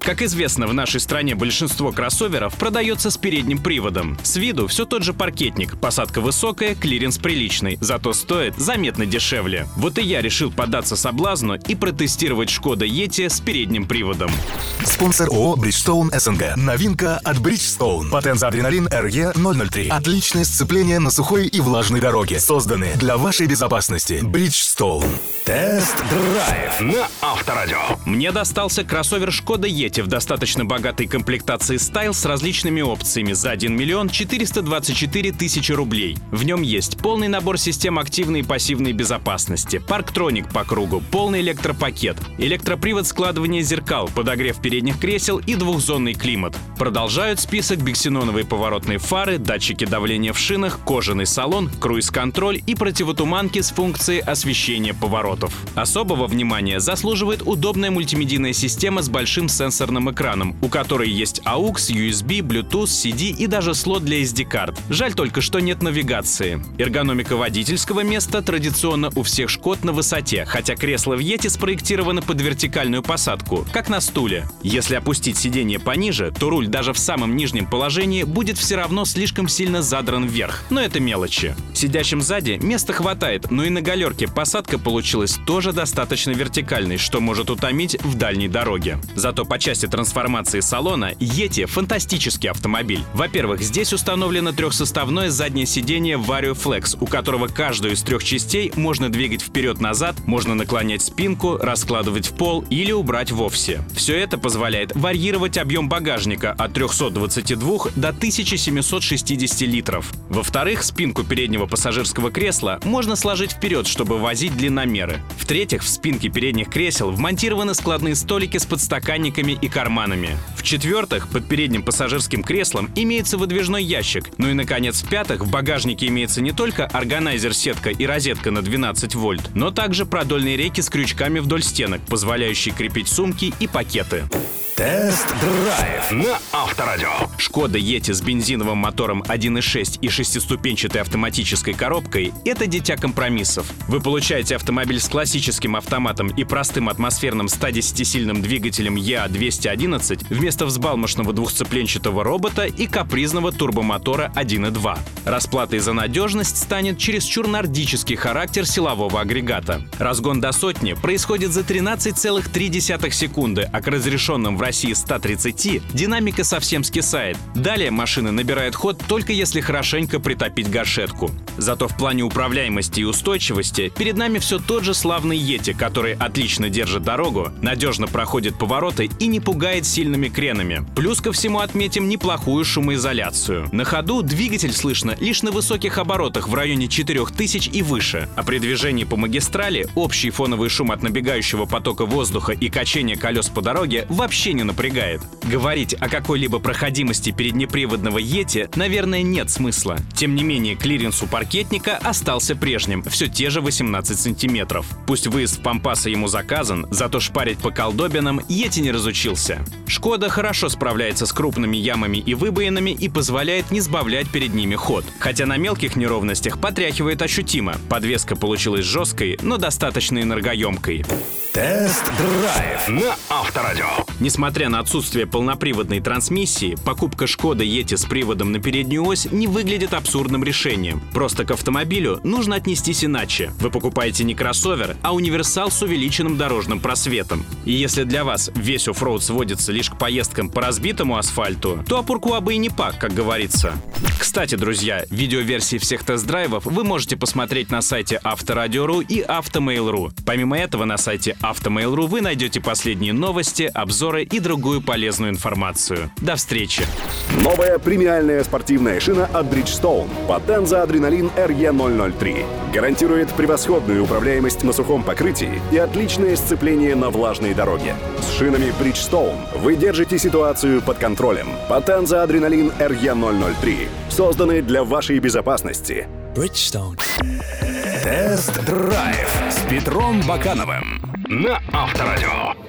Как известно, в нашей стране большинство кроссоверов продается с передним приводом. С виду все тот же паркетник, посадка высокая, клиренс приличный, зато стоит заметно дешевле. Вот и я решил поддаться соблазну и протестировать Škoda Yeti с передним приводом. Спонсор ООО «Bridgestone СНГ». Новинка от Bridgestone. Potenza Adrenalin RE003. Отличное сцепление на сухой и влажной дороге. Созданы для вашей безопасности. Bridgestone. Тест-драйв на Авторадио. Мне достался кроссовер Шкода Yeti в достаточно богатой комплектации Style с различными опциями за 1 миллион 424 тысячи рублей. В нем есть полный набор систем активной и пассивной безопасности, парктроник по кругу, полный электропакет, электропривод складывания зеркал, подогрев передних кресел и двухзонный климат. Продолжают список биксеноновые поворотные фары, датчики давления в шинах, кожаный салон, круиз-контроль и противотуманки с функцией освещения поворотов. Особого внимания заслуживает удобная мультимедийная система с большим сенсором сенсорным экраном, у которой есть AUX, USB, Bluetooth, CD и даже слот для SD-карт. Жаль только, что нет навигации. Эргономика водительского места традиционно у всех Шкод на высоте, хотя кресла в Yeti спроектированы под вертикальную посадку, как на стуле. Если опустить сиденье пониже, то руль даже в самом нижнем положении будет все равно слишком сильно задран вверх, но это мелочи. Сидящим сзади места хватает, но и на галерке посадка получилась тоже достаточно вертикальной, что может утомить в дальней дороге. Зато по части трансформации салона Yeti — фантастический автомобиль. Во-первых, здесь установлено трехсоставное заднее сиденье Vario Flex, у которого каждую из трех частей можно двигать вперед-назад, можно наклонять спинку, раскладывать в пол или убрать вовсе. Все это позволяет варьировать объем багажника от 322 до 1760 литров. Во-вторых, спинку переднего пассажирского кресла можно сложить вперед, чтобы возить длинномеры. В-третьих, в спинке передних кресел вмонтированы складные столики с подстаканниками и карманами. В-четвертых, под передним пассажирским креслом имеется выдвижной ящик. Ну и, наконец, в-пятых, в багажнике имеется не только органайзер-сетка и розетка на 12 вольт, но также продольные рейки с крючками вдоль стенок, позволяющие крепить сумки и пакеты. Тест-драйв на Авторадио. Шкода Yeti с бензиновым мотором 1.6 и шестиступенчатой автоматической коробкой — это дитя компромиссов. Вы получаете автомобиль с классическим автоматом и простым атмосферным 110-сильным двигателем EA211 вместо взбалмошного двухцепленчатого робота и капризного турбомотора 1.2. Расплатой за надежность станет чересчур нордический характер силового агрегата. Разгон до сотни происходит за 13,3 секунды, а к разрешенным в России 130, динамика совсем скисает. Далее машина набирает ход только если хорошенько притопить гашетку. Зато в плане управляемости и устойчивости перед нами все тот же славный Yeti, который отлично держит дорогу, надежно проходит повороты и не пугает сильными кренами. Плюс ко всему отметим неплохую шумоизоляцию. На ходу двигатель слышно лишь на высоких оборотах в районе 4000 и выше, а при движении по магистрали общий фоновый шум от набегающего потока воздуха и качения колес по дороге вообще не напрягает. Говорить о какой-либо проходимости переднеприводного Yeti, наверное, нет смысла. Тем не менее, клиренс у паркетника остался прежним, все те же 18 сантиметров. Пусть выезд в пампасы ему заказан, зато шпарить по колдобинам Yeti не разучился. Škoda хорошо справляется с крупными ямами и выбоинами и позволяет не сбавлять перед ними ход. Хотя на мелких неровностях потряхивает ощутимо. Подвеска получилась жесткой, но достаточно энергоемкой. Тест-драйв на Авторадио. Несмотря на отсутствие полноприводной трансмиссии, покупка Škoda Yeti с приводом на переднюю ось не выглядит абсурдным решением. Просто к автомобилю нужно отнестись иначе. Вы покупаете не кроссовер, а универсал с увеличенным дорожным просветом. И если для вас весь оффроуд сводится лишь к поездкам по разбитому асфальту, то а pourquoi бы и не pas, как говорится. Кстати, друзья, видеоверсии всех тест-драйвов вы можете посмотреть на сайте Авторадио.ру и Автомейл.ру. Помимо этого, на сайте Автомейл.ру вы найдете последние новости, обзоры и другую полезную информацию. До встречи! Новая премиальная спортивная шина от Bridgestone Potenza Adrenalin RE003 гарантирует превосходную управляемость на сухом покрытии и отличное сцепление на влажной дороге. С шинами Bridgestone вы держите ситуацию под контролем. Potenza Adrenalin RE003 созданы для вашей безопасности. Bridgestone. Тест-драйв с Петром Бакановым на Авторадио.